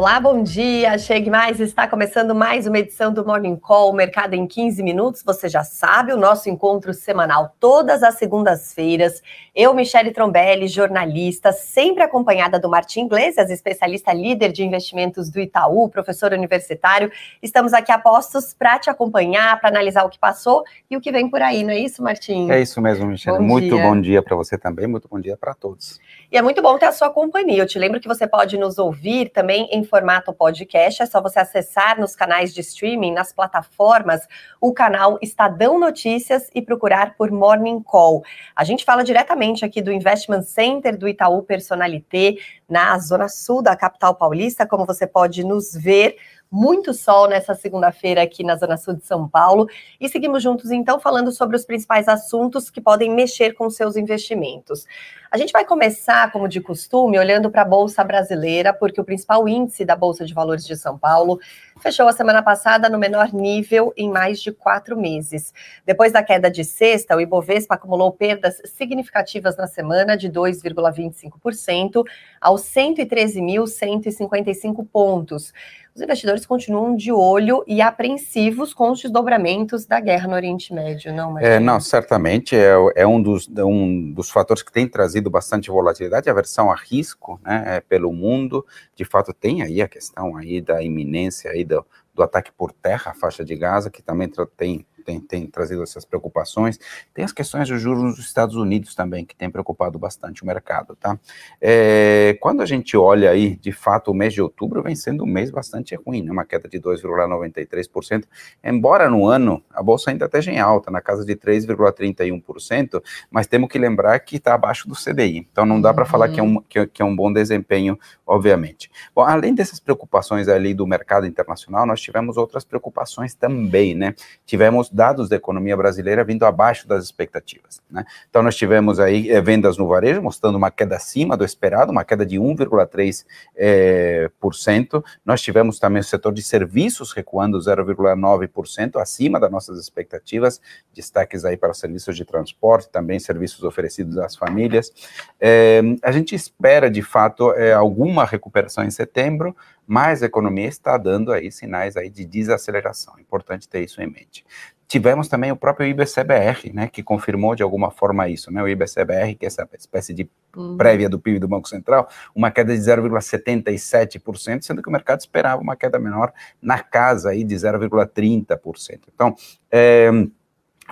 Olá, bom dia. Chegue mais. Está começando mais uma edição do Morning Call Mercado em 15 minutos. Você já sabe, o nosso encontro semanal todas as segundas-feiras. Eu, Michele Trombelli, jornalista, sempre acompanhada do Martim Iglesias, especialista líder de investimentos do Itaú, professor universitário. Estamos aqui a postos para te acompanhar, para analisar o que passou e o que vem por aí, não é isso, Martim? É isso mesmo, Michele. Bom muito dia. bom dia para você também, muito bom dia para todos. E é muito bom ter a sua companhia. Eu te lembro que você pode nos ouvir também em formato podcast. É só você acessar nos canais de streaming, nas plataformas, o canal Estadão Notícias e procurar por Morning Call. A gente fala diretamente aqui do Investment Center do Itaú Personalité, na zona sul da capital paulista, como você pode nos ver muito sol nessa segunda-feira aqui na Zona Sul de São Paulo. E seguimos juntos, então, falando sobre os principais assuntos que podem mexer com seus investimentos. A gente vai começar, como de costume, olhando para a Bolsa Brasileira, porque o principal índice da Bolsa de Valores de São Paulo fechou a semana passada no menor nível em mais de quatro meses. Depois da queda de sexta, o Ibovespa acumulou perdas significativas na semana de 2,25% aos 113.155 pontos os investidores continuam de olho e apreensivos com os desdobramentos da guerra no Oriente Médio, não, É, não, certamente é, é, um, dos, um dos fatores que tem trazido bastante volatilidade, a aversão a risco, né, é, pelo mundo, de fato tem aí a questão aí da iminência aí do, do ataque por terra à faixa de Gaza, que também tem tem, tem trazido essas preocupações. Tem as questões dos juros nos Estados Unidos também, que tem preocupado bastante o mercado, tá? É, quando a gente olha aí, de fato, o mês de outubro vem sendo um mês bastante ruim, né? Uma queda de 2,93%, embora no ano a bolsa ainda esteja em alta, na casa de 3,31%, mas temos que lembrar que está abaixo do CDI, então não dá para falar que é, um, que, que é um bom desempenho, obviamente. Bom, além dessas preocupações ali do mercado internacional, nós tivemos outras preocupações também, né? Tivemos dados da economia brasileira vindo abaixo das expectativas. Né? Então, nós tivemos aí é, vendas no varejo mostrando uma queda acima do esperado, uma queda de 1,3%. É, por cento. nós tivemos também o setor de serviços recuando 0,9%, acima das nossas expectativas, destaques aí para serviços de transporte, também serviços oferecidos às famílias. É, a gente espera, de fato, alguma recuperação em setembro, mas a economia está dando aí sinais aí de desaceleração. Importante ter isso em mente. Tivemos também o próprio IBCBR, né, que confirmou de alguma forma isso, né, o IBCBR, que é essa espécie de uhum. prévia do PIB do Banco Central, uma queda de 0,77%, sendo que o mercado esperava uma queda menor na casa aí de 0,30%. Então, é,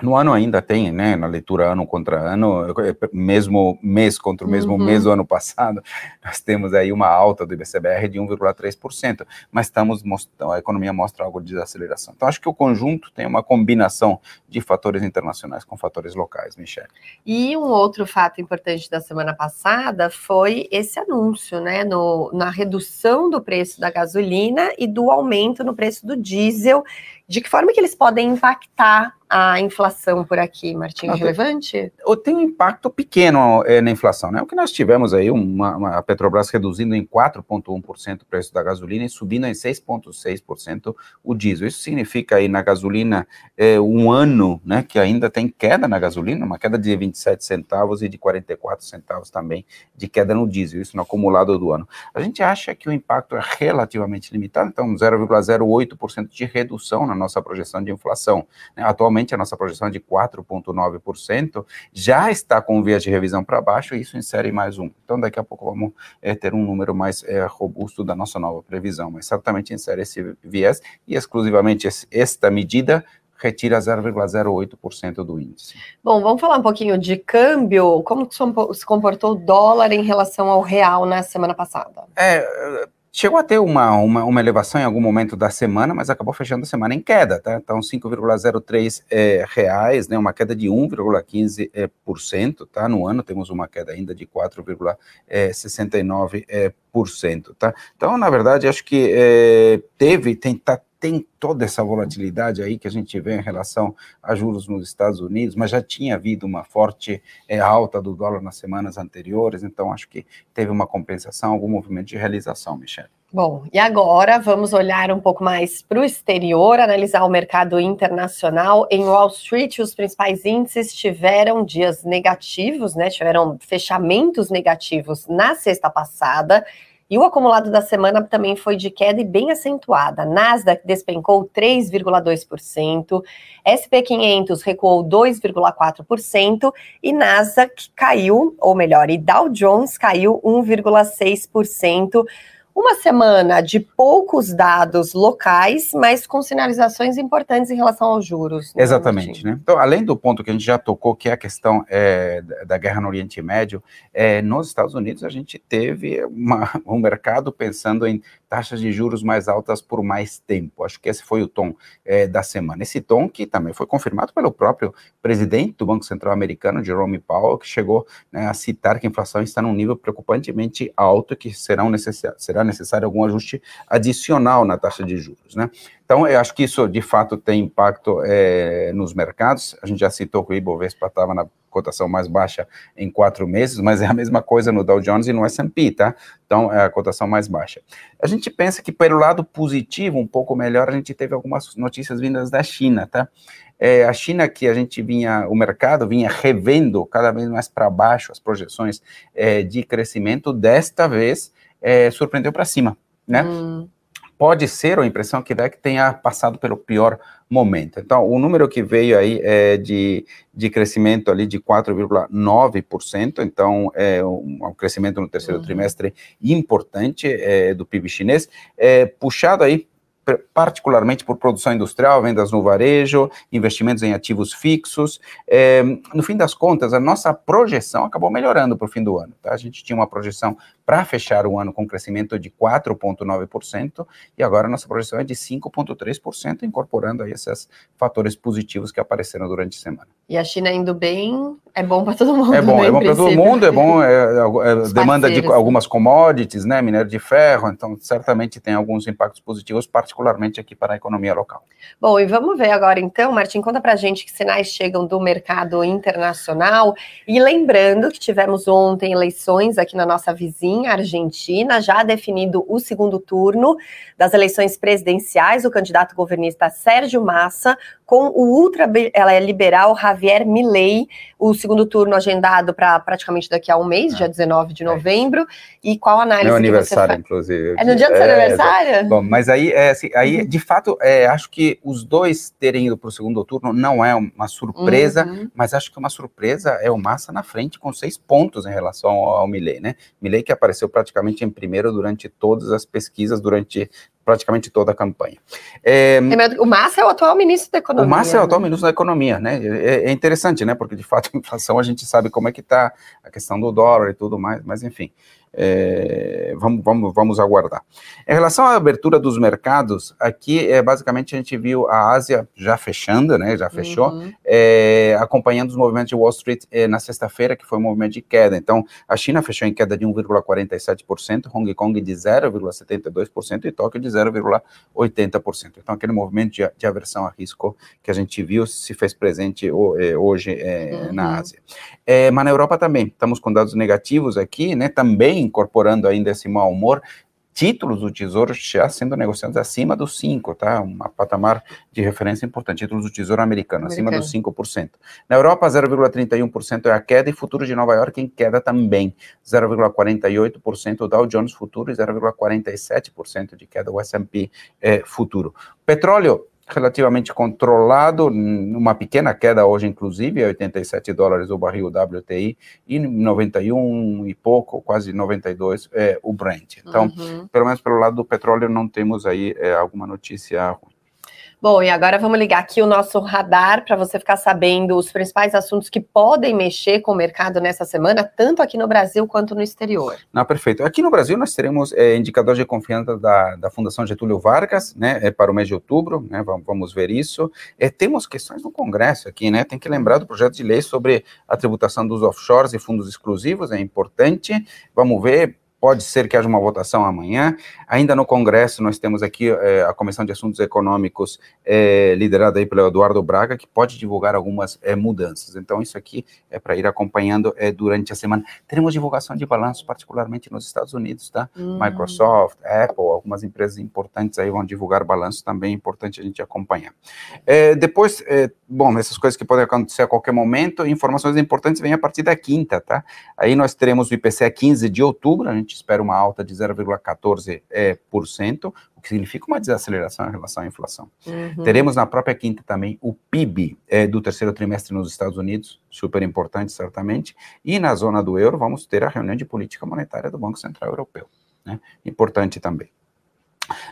no ano ainda tem, né, na leitura ano contra ano, mesmo mês contra o mesmo uhum. mês do ano passado, nós temos aí uma alta do IBCBR de 1,3%, mas estamos a economia mostra algo de desaceleração. Então acho que o conjunto tem uma combinação de fatores internacionais com fatores locais, Michelle. E um outro fato importante da semana passada foi esse anúncio, né, no, na redução do preço da gasolina e do aumento no preço do diesel, de que forma que eles podem impactar a inflação por aqui, Martim? relevante? Tem um impacto pequeno é, na inflação, né? O que nós tivemos aí, uma, uma a Petrobras reduzindo em 4,1% o preço da gasolina e subindo em 6,6% o diesel. Isso significa aí na gasolina é, um ano, né, que ainda tem queda na gasolina, uma queda de 27 centavos e de 44 centavos também de queda no diesel, isso no acumulado do ano. A gente acha que o impacto é relativamente limitado, então 0,08% de redução na nossa projeção de inflação. Né? Atualmente, a nossa projeção é de 4,9%, já está com vias de revisão para baixo, e isso insere mais um. Então, daqui a pouco vamos é, ter um número mais é, robusto da nossa nova previsão, mas certamente insere esse viés, e exclusivamente esse, esta medida retira 0,08% do índice. Bom, vamos falar um pouquinho de câmbio. Como se comportou o dólar em relação ao real na semana passada? É, Chegou a ter uma, uma, uma, elevação em algum momento da semana, mas acabou fechando a semana em queda, tá? Então, 5,03 é, reais, né? Uma queda de 1,15%, é, por cento, tá? No ano temos uma queda ainda de 4,69%, é, por cento, tá? Então, na verdade, acho que é, teve, tem, tá, tem toda essa volatilidade aí que a gente vê em relação a juros nos Estados Unidos, mas já tinha havido uma forte é, alta do dólar nas semanas anteriores, então acho que teve uma compensação, algum movimento de realização, Michelle. Bom, e agora vamos olhar um pouco mais para o exterior, analisar o mercado internacional. Em Wall Street, os principais índices tiveram dias negativos, né? Tiveram fechamentos negativos na sexta passada. E o acumulado da semana também foi de queda e bem acentuada. Nasdaq despencou 3,2%, SP 500 recuou 2,4% e Nasdaq caiu, ou melhor, e Dow Jones caiu 1,6%. Uma semana de poucos dados locais, mas com sinalizações importantes em relação aos juros. Né, Exatamente. Né? Então, além do ponto que a gente já tocou, que é a questão é, da guerra no Oriente Médio, é, nos Estados Unidos a gente teve uma, um mercado pensando em taxas de juros mais altas por mais tempo. Acho que esse foi o tom é, da semana. Esse tom que também foi confirmado pelo próprio presidente do Banco Central americano, Jerome Powell, que chegou né, a citar que a inflação está num nível preocupantemente alto e que serão necessário, será necessário algum ajuste adicional na taxa de juros. Né? Então, eu acho que isso, de fato, tem impacto é, nos mercados. A gente já citou que o Ibovespa estava na cotação mais baixa em quatro meses, mas é a mesma coisa no Dow Jones e no S&P, tá? Então, é a cotação mais baixa. A gente pensa que, pelo lado positivo, um pouco melhor, a gente teve algumas notícias vindas da China, tá? É, a China que a gente vinha, o mercado vinha revendo cada vez mais para baixo as projeções é, de crescimento, desta vez é, surpreendeu para cima, né? Hum pode ser, a impressão que dá é que tenha passado pelo pior momento. Então, o número que veio aí é de, de crescimento ali de 4,9%, então é um, um, crescimento no terceiro uhum. trimestre importante é, do PIB chinês, é, puxado aí particularmente por produção industrial, vendas no varejo, investimentos em ativos fixos. É, no fim das contas, a nossa projeção acabou melhorando para o fim do ano. Tá? A gente tinha uma projeção para fechar o ano com crescimento de 4,9%, e agora a nossa projeção é de 5,3%, incorporando aí esses fatores positivos que apareceram durante a semana. E a China indo bem, é bom para todo mundo. É bom, né, é bom para todo mundo, é bom, é, é, é demanda de algumas commodities, né, minério de ferro, então certamente tem alguns impactos positivos, particularmente aqui para a economia local. Bom, e vamos ver agora então, Martim, conta para gente que sinais chegam do mercado internacional, e lembrando que tivemos ontem eleições aqui na nossa vizinha, Argentina, já definido o segundo turno das eleições presidenciais, o candidato governista Sérgio Massa com o ultra ela é liberal Javier Milei, o segundo turno agendado para praticamente daqui a um mês, ah, dia 19 de é novembro. É. E qual análise Meu aniversário, inclusive. É no dia do seu é, aniversário? Bom, mas aí, é, assim, aí de fato, é, acho que os dois terem ido para o segundo turno não é uma surpresa, uhum. mas acho que uma surpresa é o Massa na frente com seis pontos em relação ao, ao Milley, né? Milley que apareceu praticamente em primeiro durante todas as pesquisas, durante praticamente toda a campanha. É, o Massa é o atual ministro da Economia. O Massa é o atual né? ministro da Economia, né? É, é, interessante, né? Porque de fato a inflação a gente sabe como é que está a questão do dólar e tudo mais, mas enfim. É, vamos, vamos, vamos aguardar. Em relação à abertura dos mercados, aqui é, basicamente a gente viu a Ásia já fechando, né, já fechou, uhum. é, acompanhando os movimentos de Wall Street é, na sexta-feira, que foi um movimento de queda. Então, a China fechou em queda de 1,47%, Hong Kong de 0,72% e Tóquio de 0,80%. Então, aquele movimento de, de, aversão a risco que a gente viu se fez presente é, hoje é, uhum. na Ásia. mas na Europa também, estamos com dados negativos aqui, né, também incorporando ainda esse mau humor, títulos do Tesouro já sendo negociados acima dos 5, tá? Um patamar de referência importante, títulos do Tesouro americano, americano. acima dos 5%. Na Europa, 0,31% é a queda e futuros de Nova York em queda também, 0,48% o Dow Jones futuro e 0,47% de queda o S&P é, futuro. Petróleo relativamente controlado, uma pequena queda hoje, inclusive, 87 dólares o barril WTI e 91 e pouco, quase 92 é, o Brent. Então, uhum. pelo menos pelo lado do petróleo, não temos aí é, alguma notícia ruim. Bom, e agora vamos ligar aqui o nosso radar para você ficar sabendo os principais assuntos que podem mexer com o mercado nessa semana, tanto aqui no Brasil quanto no exterior. Não, perfeito. Aqui no Brasil nós teremos é, indicadores de confiança da, da Fundação Getúlio Vargas, né, é, para o mês de outubro, né, vamos, vamos ver isso. É, temos questões no Congresso aqui, né, tem que lembrar do projeto de lei sobre a tributação dos offshores e fundos exclusivos, é importante. Vamos ver pode ser que haja uma votação amanhã. Ainda no Congresso, nós temos aqui é, a Comissão de Assuntos Econômicos, é, liderada aí pelo Eduardo Braga, que pode divulgar algumas é, mudanças. Então, isso aqui é para ir acompanhando durante a semana. Teremos divulgação de balanços, particularmente nos Estados Unidos, tá? Hum. Microsoft, Apple, algumas empresas importantes aí vão divulgar balanços também, é importante a gente acompanhar. depois, bom, essas coisas que podem acontecer a qualquer momento, informações importantes vêm a partir da quinta, tá? Aí nós teremos o IPCA 15 de outubro, a gente espera uma alta de 0,14%, é, por cento, o que significa uma desaceleração em relação à inflação. Uhum. Teremos na própria quinta também o PIB é, do terceiro trimestre nos Estados Unidos, super importante, certamente, e na zona do euro vamos ter a reunião de política monetária do Banco Central Europeu, né? Importante também.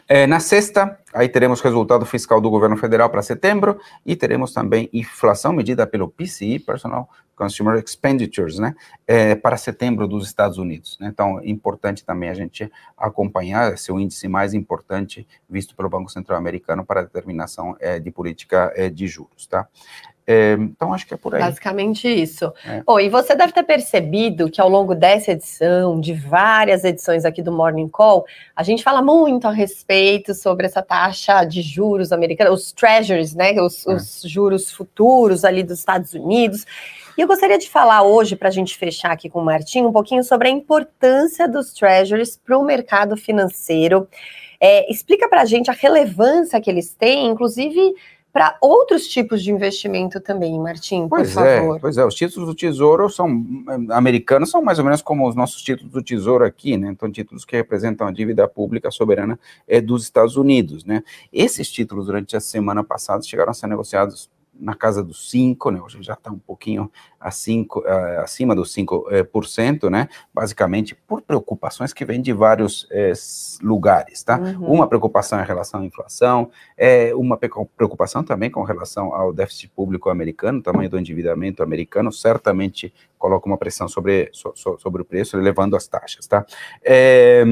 É, na sexta, aí teremos resultado fiscal do governo federal para setembro e teremos também inflação medida pelo PCI, Personal Consumer Expenditures, né, é, para setembro dos Estados Unidos. Né? Então, é importante também a gente acompanhar esse índice mais importante visto pelo Banco Central Americano para determinação é, de política é, de juros, tá? É, então, acho que é por aí. Basicamente isso. É. Oh, e você deve ter percebido que ao longo dessa edição, de várias edições aqui do Morning Call, a gente fala muito a respeito sobre essa taxa de juros americana, os treasuries, né? Os, é. os juros futuros ali dos Estados Unidos. E eu gostaria de falar hoje, para a gente fechar aqui com o Martim, um pouquinho sobre a importância dos treasuries para o mercado financeiro. É, explica para a gente a relevância que eles têm, inclusive para outros tipos de investimento também, Martim, pois por é, favor. Pois é, os títulos do Tesouro são americanos, são mais ou menos como os nossos títulos do Tesouro aqui, né? Então, títulos que representam a dívida pública soberana é, dos Estados Unidos, né? Esses títulos, durante a semana passada, chegaram a ser negociados na casa dos 5, né? Hoje já está um pouquinho cinco, uh, acima dos 5%, uh, por cento, né? Basicamente por preocupações que vêm de vários uh, lugares, tá? Uhum. Uma preocupação em relação à inflação, é uma preocupação também com relação ao déficit público americano, tamanho do endividamento americano, certamente coloca uma pressão sobre, so, so, sobre o preço, elevando as taxas, tá? É,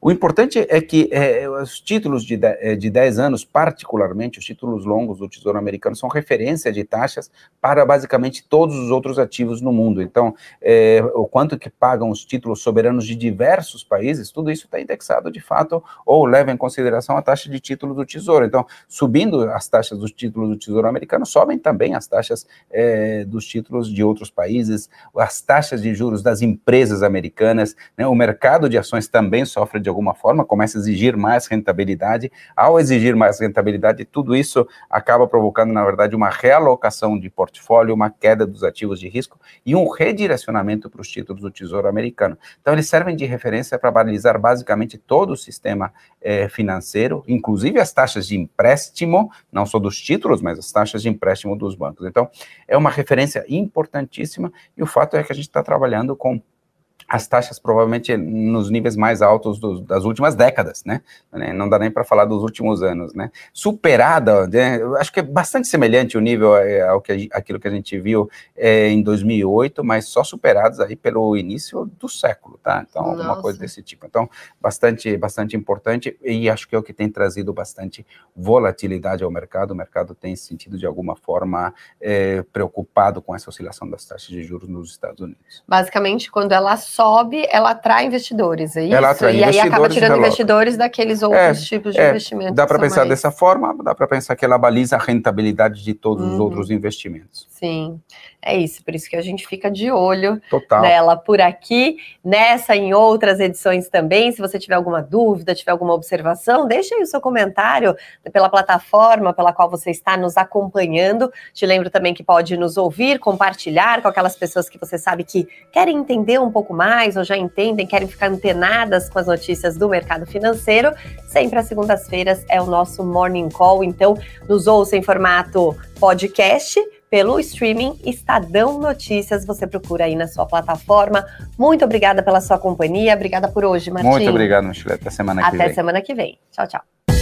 o importante é que é, os títulos de, de, de 10 anos, particularmente os títulos longos do Tesouro Americano, são referência de taxas para basicamente todos os outros ativos no mundo. Então, é, o quanto que pagam os títulos soberanos de diversos países, tudo isso está indexado de fato ou leva em consideração a taxa de título do Tesouro. Então, subindo as taxas dos títulos do Tesouro americano, sobem também as taxas é, dos títulos de outros países, as taxas de juros das empresas americanas, né, o mercado de ações também sofre de alguma forma, começa a exigir mais rentabilidade. Ao exigir mais rentabilidade, tudo isso acaba provocando, na verdade, uma realocação de portfólio, uma queda dos ativos de risco e um redirecionamento para os títulos do Tesouro americano. Então, eles servem de referência para balizar basicamente todo o sistema eh, financeiro, inclusive as taxas de empréstimo, não só dos títulos, mas as taxas de empréstimo dos bancos. Então, é uma referência importantíssima e o fato é que a gente está trabalhando com as taxas provavelmente nos níveis mais altos das últimas décadas, né? Não dá nem para falar dos últimos anos, né? Superada, né? acho que é bastante semelhante o nível é, ao que aquilo que a gente viu é, em 2008, mas só superados aí pelo início do século, tá? Então, Nossa. alguma coisa desse tipo. Então, bastante, bastante importante e acho que é o que tem trazido bastante volatilidade ao mercado. O mercado tem se sentido de alguma forma é, preocupado com essa oscilação das taxas de juros nos Estados Unidos. Basicamente, quando ela sobe, ela atrai investidores, é isso? Ela atrai e investidores aí acaba tirando investidores daqueles outros é, tipos de é, investimentos. Dá para pensar mais... dessa forma, dá para pensar que ela baliza a rentabilidade de todos uhum. os outros investimentos. Sim, é isso, por isso que a gente fica de olho Total. nela por aqui, nessa e em outras edições também. Se você tiver alguma dúvida, tiver alguma observação, deixe aí o seu comentário pela plataforma pela qual você está nos acompanhando. Te lembro também que pode nos ouvir, compartilhar com aquelas pessoas que você sabe que querem entender um pouco mais ou já entendem, querem ficar antenadas com as notícias do mercado financeiro. Sempre às segundas-feiras é o nosso Morning Call, então nos ouça em formato podcast pelo streaming Estadão Notícias. Você procura aí na sua plataforma. Muito obrigada pela sua companhia. Obrigada por hoje, Martim. Muito obrigado, Michele. Até semana Até que vem. Até semana que vem. Tchau, tchau.